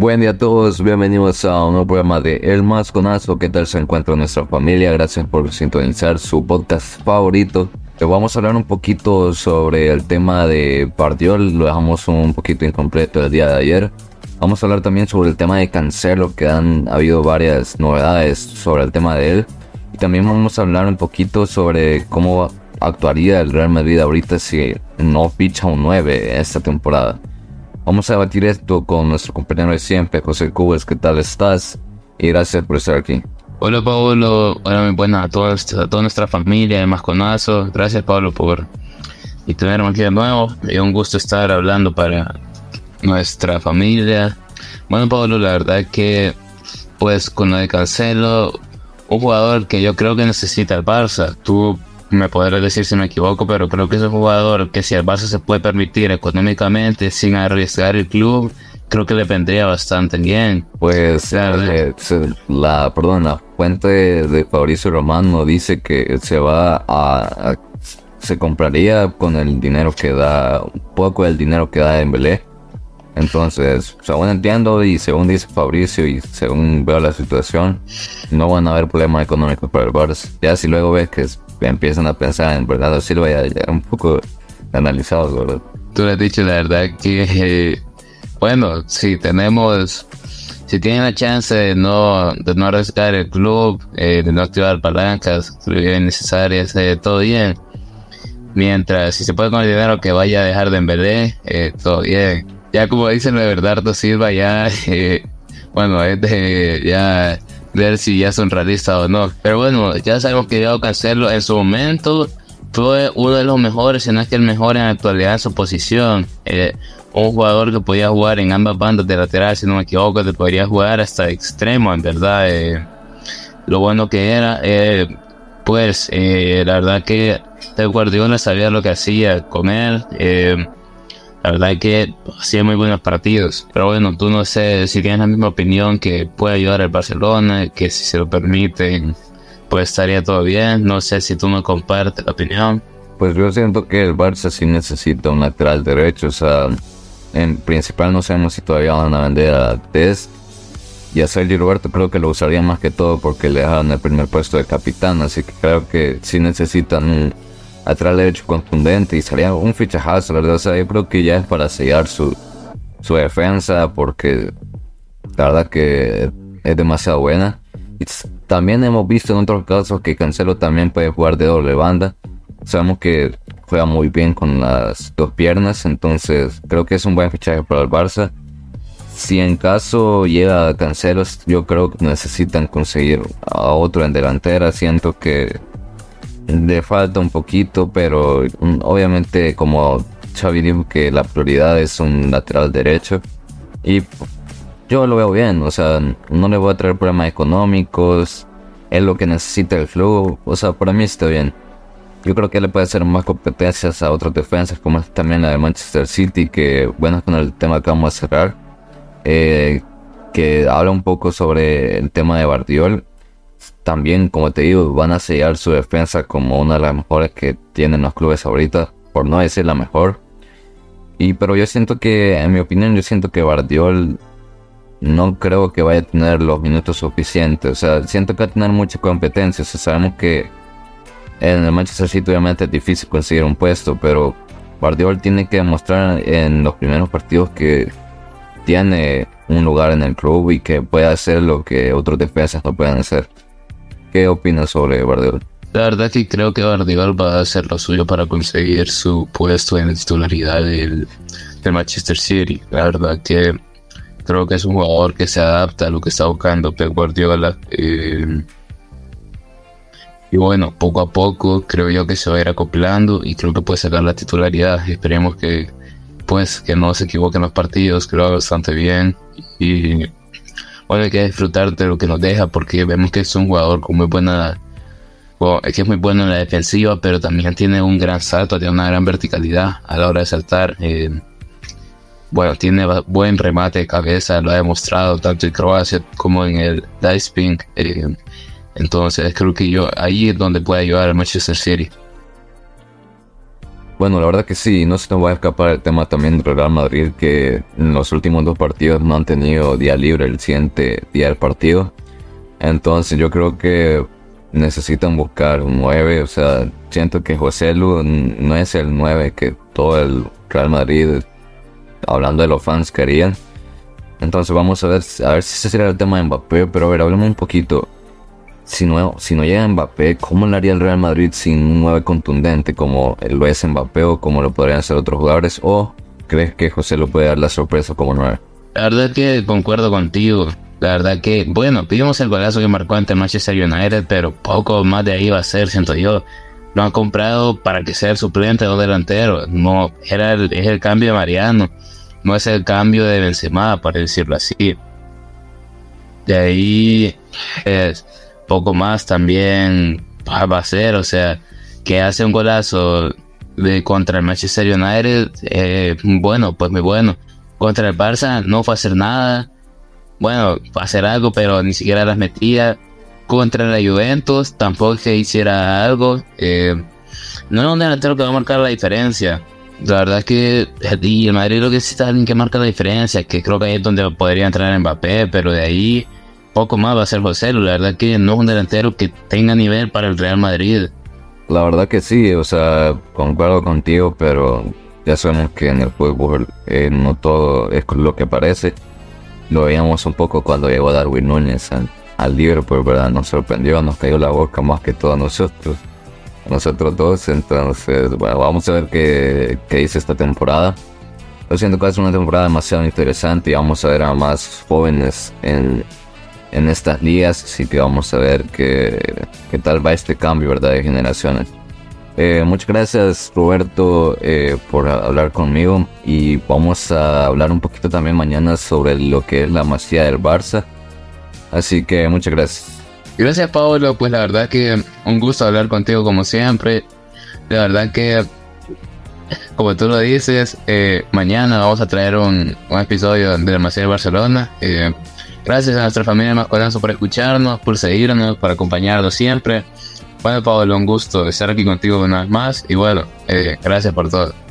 Buen día a todos, bienvenidos a un nuevo programa de El Más Conazo. ¿Qué tal se encuentra nuestra familia? Gracias por sintonizar su podcast favorito. Vamos a hablar un poquito sobre el tema de Pardiol, lo dejamos un poquito incompleto el día de ayer. Vamos a hablar también sobre el tema de Cancelo, que han habido varias novedades sobre el tema de él. Y también vamos a hablar un poquito sobre cómo actuaría el Real Madrid ahorita si no ficha un 9 esta temporada. Vamos a debatir esto con nuestro compañero de siempre, José Cubes. ¿Qué tal estás? Y gracias por estar aquí. Hola Pablo, hola muy buenas a, todos, a toda nuestra familia de Masconazo. Gracias Pablo por y tenerme aquí de nuevo. Es un gusto estar hablando para nuestra familia. Bueno Pablo, la verdad que pues con lo de Cancelo, un jugador que yo creo que necesita el Barça. Tú me podrás decir si me equivoco, pero creo que es un jugador que si el Barça se puede permitir económicamente sin arriesgar el club, creo que le vendría bastante bien. Pues eh, la, perdón, la fuente de Fabricio Romano dice que se va a, se compraría con el dinero que da, un poco del dinero que da en Belé. Entonces, según entiendo y según dice Fabricio y según veo la situación, no van a haber problemas económicos para el Barça. Ya si luego ves que empiezan a pensar en Bernardo Silva ya, ya un poco analizados, ¿verdad? Tú le has dicho la verdad que, eh, bueno, si tenemos, si tienen la chance de no, de no arriesgar el club, eh, de no activar palancas necesarias, todo bien. Mientras, si se puede con el dinero que vaya a dejar de Embelé, eh, todo bien. Ya como dicen de Bernardo Silva, ya, bueno, es de, ya ver si ya son realistas o no. Pero bueno, ya sabemos que Diego Cancelo en su momento fue uno de los mejores, si no es que el mejor en la actualidad en su posición. Eh, un jugador que podía jugar en ambas bandas de lateral, si no me equivoco, que podría jugar hasta extremo, en verdad. Eh, lo bueno que era, eh, pues, la verdad que el Guardiola sabía lo que hacía con él. La verdad es que hacía muy buenos partidos. Pero bueno, tú no sé si tienes la misma opinión que puede ayudar al Barcelona, que si se lo permiten, pues estaría todo bien. No sé si tú no compartes la opinión. Pues yo siento que el Barça sí necesita un lateral derecho. O sea, en principal no sabemos si todavía van a vender a Test. Y a Sergio Roberto creo que lo usaría más que todo porque le dejaron el primer puesto de capitán. Así que creo que sí necesitan atrás derecho contundente y salía un fichajazo, la verdad. O sea, yo creo que ya es para sellar su, su defensa porque la verdad que es demasiado buena. Y también hemos visto en otros casos que Cancelo también puede jugar de doble banda. Sabemos que juega muy bien con las dos piernas, entonces creo que es un buen fichaje para el Barça. Si en caso llega Cancelo, yo creo que necesitan conseguir a otro en delantera. Siento que le falta un poquito, pero mm, obviamente como Xavi dijo que la prioridad es un lateral derecho y yo lo veo bien, o sea, no le voy a traer problemas económicos, es lo que necesita el club, o sea, para mí está bien. Yo creo que le puede hacer más competencias a otras defensas, como también la de Manchester City, que bueno, con el tema que vamos a cerrar, eh, que habla un poco sobre el tema de Bardiol también, como te digo, van a sellar su defensa como una de las mejores que tienen los clubes ahorita, por no decir la mejor. Y pero yo siento que, en mi opinión, yo siento que Bardiol no creo que vaya a tener los minutos suficientes. O sea, siento que va a tener mucha competencia. Sabemos que en el Manchester City obviamente es difícil conseguir un puesto, pero Bardiol tiene que demostrar en los primeros partidos que tiene un lugar en el club y que puede hacer lo que otros defensas no pueden hacer. ¿Qué opinas sobre Bardiol? La verdad que creo que Bardiol va a hacer lo suyo para conseguir su puesto en la titularidad del, Manchester City. La verdad que creo que es un jugador que se adapta a lo que está buscando Pep Guardiola. Eh, y bueno, poco a poco creo yo que se va a ir acoplando y creo que puede sacar la titularidad. Esperemos que pues que no se equivoquen los partidos, creo bastante bien. Y bueno, hay que disfrutar de lo que nos deja porque vemos que es un jugador con muy buena, es que es muy bueno en la defensiva, pero también tiene un gran salto, tiene una gran verticalidad a la hora de saltar. Eh, bueno, tiene buen remate de cabeza, lo ha demostrado tanto en Croacia como en el Dice eh, entonces creo que yo ahí es donde puede ayudar al Manchester City. Bueno, la verdad que sí, no se nos va a escapar el tema también del Real Madrid, que en los últimos dos partidos no han tenido día libre el siguiente día del partido. Entonces yo creo que necesitan buscar un 9, o sea, siento que José Lu no es el 9 que todo el Real Madrid, hablando de los fans, querían. Entonces vamos a ver, a ver si ese sería el tema de Mbappé, pero a ver, hablemos un poquito si no, si no llega Mbappé, ¿cómo lo haría el Real Madrid sin un 9 contundente como lo es Mbappé o como lo podrían hacer otros jugadores? ¿O crees que José lo puede dar la sorpresa como 9? La verdad que concuerdo contigo. La verdad que, bueno, vimos el golazo que marcó ante Manchester United, pero poco más de ahí va a ser, siento yo. Lo han comprado para que sea el suplente un delantero. No, era es el cambio de Mariano. No es el cambio de Benzema, para decirlo así. De ahí es poco más también va a ser, o sea, que hace un golazo de contra el Manchester United, eh, bueno, pues muy bueno. Contra el Barça no fue a hacer nada, bueno, fue a hacer algo, pero ni siquiera las metía. Contra la Juventus tampoco que hiciera algo. Eh, no es un delantero que va a marcar la diferencia. La verdad es que y el Madrid lo que necesita es alguien que marca la diferencia, que creo que ahí es donde podría entrar Mbappé, pero de ahí poco más va a ser José. La verdad que no es un delantero que tenga nivel para el Real Madrid. La verdad que sí, o sea, concuerdo contigo, pero ya sabemos que en el fútbol eh, no todo es lo que parece. Lo veíamos un poco cuando llegó Darwin Núñez al, al Liverpool, ¿verdad? Nos sorprendió, nos cayó la boca más que todos nosotros, nosotros dos. Entonces, bueno, vamos a ver qué, qué dice esta temporada. Yo siento que es una temporada demasiado interesante y vamos a ver a más jóvenes en, en estas ligas, así que vamos a ver qué, qué tal va este cambio ¿verdad? de generaciones. Eh, muchas gracias Roberto eh, por hablar conmigo y vamos a hablar un poquito también mañana sobre lo que es la masía del Barça. Así que muchas gracias. Gracias Pablo, pues la verdad que un gusto hablar contigo como siempre. La verdad que, como tú lo dices, eh, mañana vamos a traer un, un episodio de la masía de Barcelona. Gracias a nuestra familia Mascolanzo por escucharnos, por seguirnos, por acompañarnos siempre. Bueno, Pablo, un gusto estar aquí contigo una vez más. Y bueno, eh, gracias por todo.